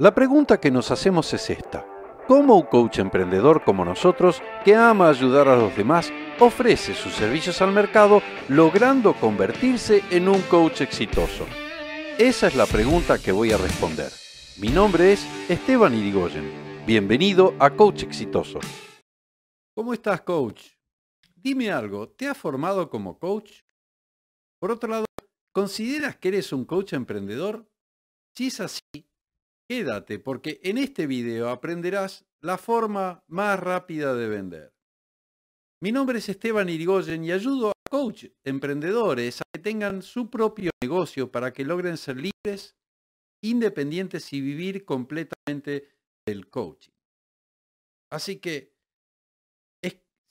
La pregunta que nos hacemos es esta. ¿Cómo un coach emprendedor como nosotros, que ama ayudar a los demás, ofrece sus servicios al mercado logrando convertirse en un coach exitoso? Esa es la pregunta que voy a responder. Mi nombre es Esteban Irigoyen. Bienvenido a Coach Exitoso. ¿Cómo estás, coach? Dime algo, ¿te has formado como coach? Por otro lado, ¿consideras que eres un coach emprendedor? Si es así, Quédate porque en este video aprenderás la forma más rápida de vender. Mi nombre es Esteban Irigoyen y ayudo a coach emprendedores a que tengan su propio negocio para que logren ser libres, independientes y vivir completamente del coaching. Así que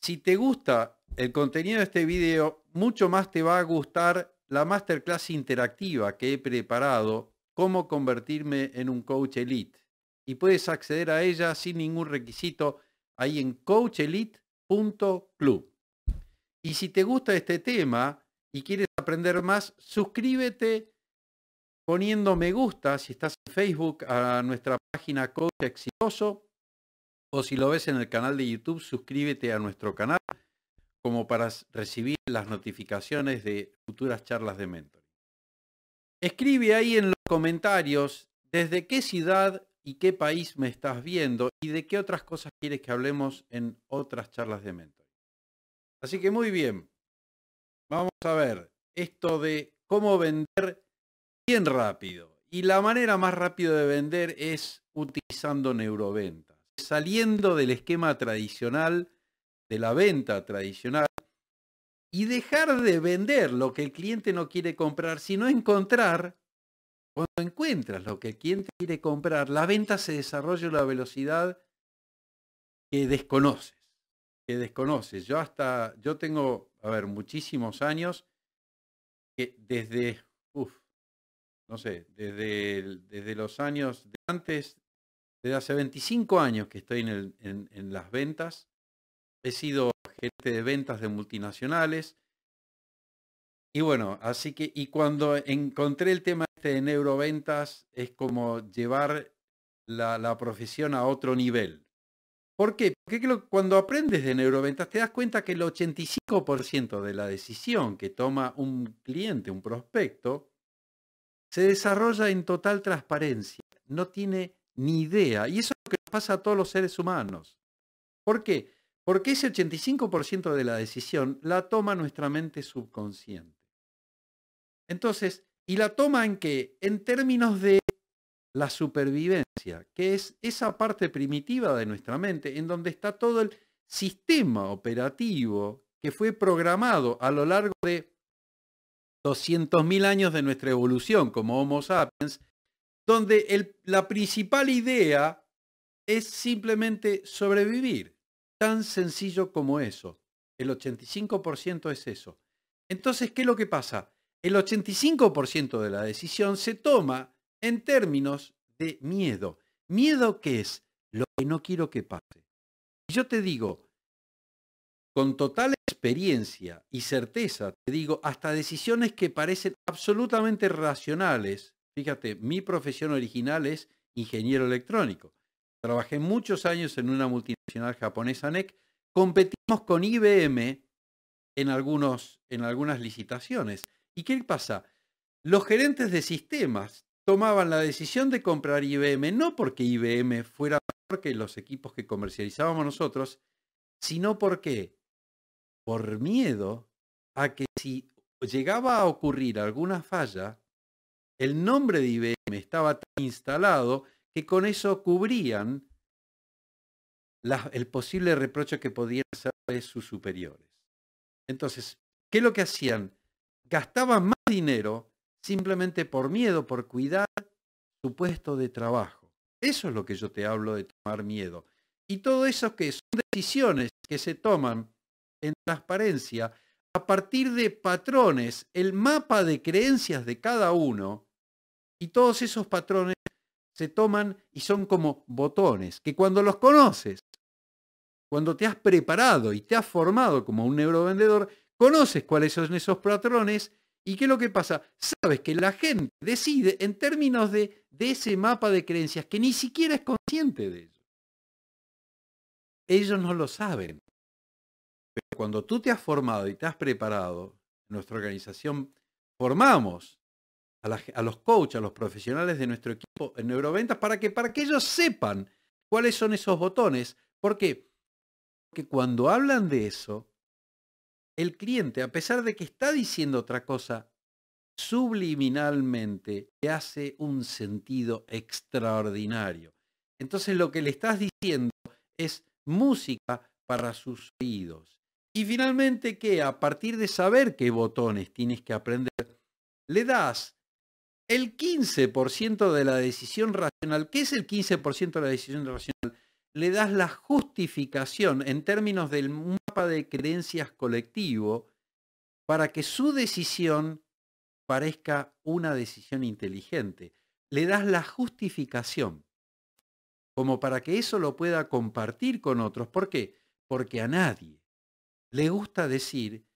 si te gusta el contenido de este video, mucho más te va a gustar la masterclass interactiva que he preparado cómo convertirme en un coach elite. Y puedes acceder a ella sin ningún requisito ahí en coachelite.club. Y si te gusta este tema y quieres aprender más, suscríbete poniendo me gusta si estás en Facebook a nuestra página Coach Exitoso o si lo ves en el canal de YouTube, suscríbete a nuestro canal como para recibir las notificaciones de futuras charlas de mentor. Escribe ahí en los comentarios desde qué ciudad y qué país me estás viendo y de qué otras cosas quieres que hablemos en otras charlas de mentor. Así que muy bien, vamos a ver esto de cómo vender bien rápido. Y la manera más rápida de vender es utilizando neuroventas, saliendo del esquema tradicional, de la venta tradicional y dejar de vender lo que el cliente no quiere comprar, sino encontrar, cuando encuentras lo que el cliente quiere comprar, la venta se desarrolla a una velocidad que desconoces, que desconoces. Yo hasta, yo tengo, a ver, muchísimos años que desde, uff, no sé, desde, desde los años de antes, desde hace 25 años que estoy en, en las ventas, he sido gerente de ventas de multinacionales. Y bueno, así que, y cuando encontré el tema este de neuroventas, es como llevar la, profesión a otro nivel. ¿Por? Porque cuando aprendes de neuroventas te das cuenta que el 85% de la decisión que toma un cliente, un prospecto, se desarrolla en total transparencia. No tiene ni idea. Y eso es lo que pasa a todos los seres humanos. ¿Por qué? Porque ese 85% de la decisión la toma nuestra mente subconsciente. Entonces, ¿y la toma en qué? En términos de la supervivencia, que es esa parte primitiva de nuestra mente en donde está todo el sistema operativo que fue programado a lo largo de 200.000 años de nuestra evolución como Homo sapiens, donde la principal idea es simplemente sobrevivir. Tan sencillo como eso. El 85% es eso. Entonces, ¿qué es lo que pasa? El 85% de la decisión se toma en términos de miedo. ¿Miedo qué es? Lo que no quiero que pase. Y yo te digo, con total experiencia y certeza, te digo, hasta decisiones que parecen absolutamente racionales. Fíjate, mi profesión original es ingeniero electrónico. Trabajé muchos años en una multinacional japonesa NEC. Competimos con IBM en, algunos, en algunas licitaciones. ¿Y qué pasa? Los gerentes de sistemas tomaban la decisión de comprar IBM no porque IBM fuera mejor que los equipos que comercializábamos nosotros, sino porque por miedo a que si llegaba a ocurrir alguna falla, el nombre de IBM estaba tan instalado que con eso cubrían el posible reproche que podían hacer sus superiores. Entonces, ¿qué es lo que hacían? Gastaban más dinero simplemente por miedo, por cuidar su puesto de trabajo. Eso es lo que yo te hablo de tomar miedo. Y todo eso que son decisiones que se toman en transparencia a partir de patrones, el mapa de creencias de cada uno, y todos esos patrones se toman y son como botones, que cuando los conoces, cuando te has preparado y te has formado como un neurovendedor, conoces cuáles son esos patrones ¿Y qué es lo que pasa? Sabes que la gente decide en términos de, de ese mapa de creencias que ni siquiera es consciente de ello. Ellos no lo saben. Pero cuando tú te has formado y te has preparado, nuestra organización formamos a, los coaches, a los profesionales de nuestro equipo en neuroventas para que, para que ellos sepan cuáles son esos botones. ¿Por qué? Porque cuando hablan de eso, el cliente, a pesar de que está diciendo otra cosa, subliminalmente le hace un sentido extraordinario. Entonces lo que le estás diciendo es música para sus oídos. Y finalmente que a partir de saber qué botones tienes que aprender, le das el 15% de la decisión racional. ¿Qué es el 15% de la decisión racional? Le das la justificación en términos del mapa de creencias colectivo para que su decisión parezca una decisión inteligente. Le das la justificación como para que eso lo pueda compartir con otros. ¿Por qué? Porque a nadie le gusta decir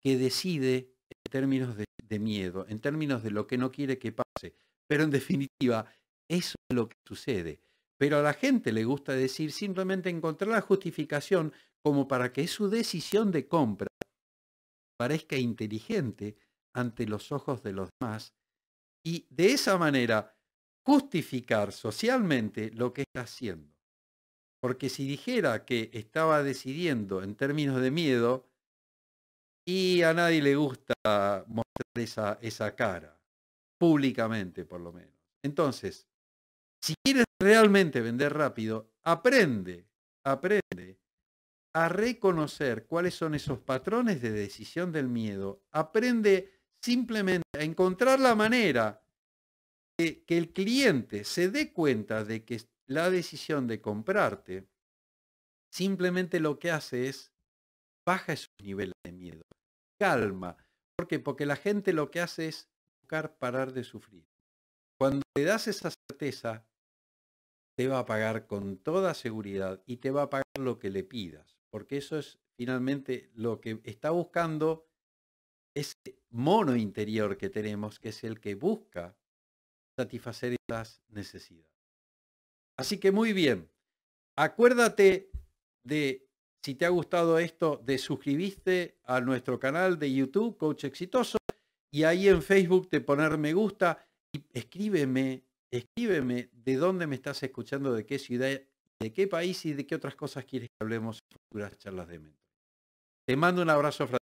que decide en términos de de miedo, en términos de lo que no quiere que pase. Pero en definitiva, eso es lo que sucede. Pero a la gente le gusta decir simplemente encontrar la justificación como para que su decisión de compra parezca inteligente ante los ojos de los demás y de esa manera justificar socialmente lo que está haciendo. Porque si dijera que estaba decidiendo en términos de miedo, y a nadie le gusta mostrar esa, esa cara, públicamente por lo menos. Entonces, si quieres realmente vender rápido, aprende, aprende a reconocer cuáles son esos patrones de decisión del miedo. Aprende simplemente a encontrar la manera de que el cliente se dé cuenta de que la decisión de comprarte simplemente lo que hace es baja esos niveles de miedo calma. ¿Por qué? Porque la gente lo que hace es buscar parar de sufrir. Cuando le das esa certeza, te va a pagar con toda seguridad y te va a pagar lo que le pidas, porque eso es finalmente lo que está buscando ese mono interior que tenemos, que es el que busca satisfacer las necesidades. Así que muy bien, acuérdate de si te ha gustado esto, de suscribirte a nuestro canal de YouTube, Coach Exitoso, y ahí en Facebook te poner me gusta y escríbeme, escríbeme de dónde me estás escuchando, de qué ciudad, de qué país y de qué otras cosas quieres que hablemos en futuras charlas de mente. Te mando un abrazo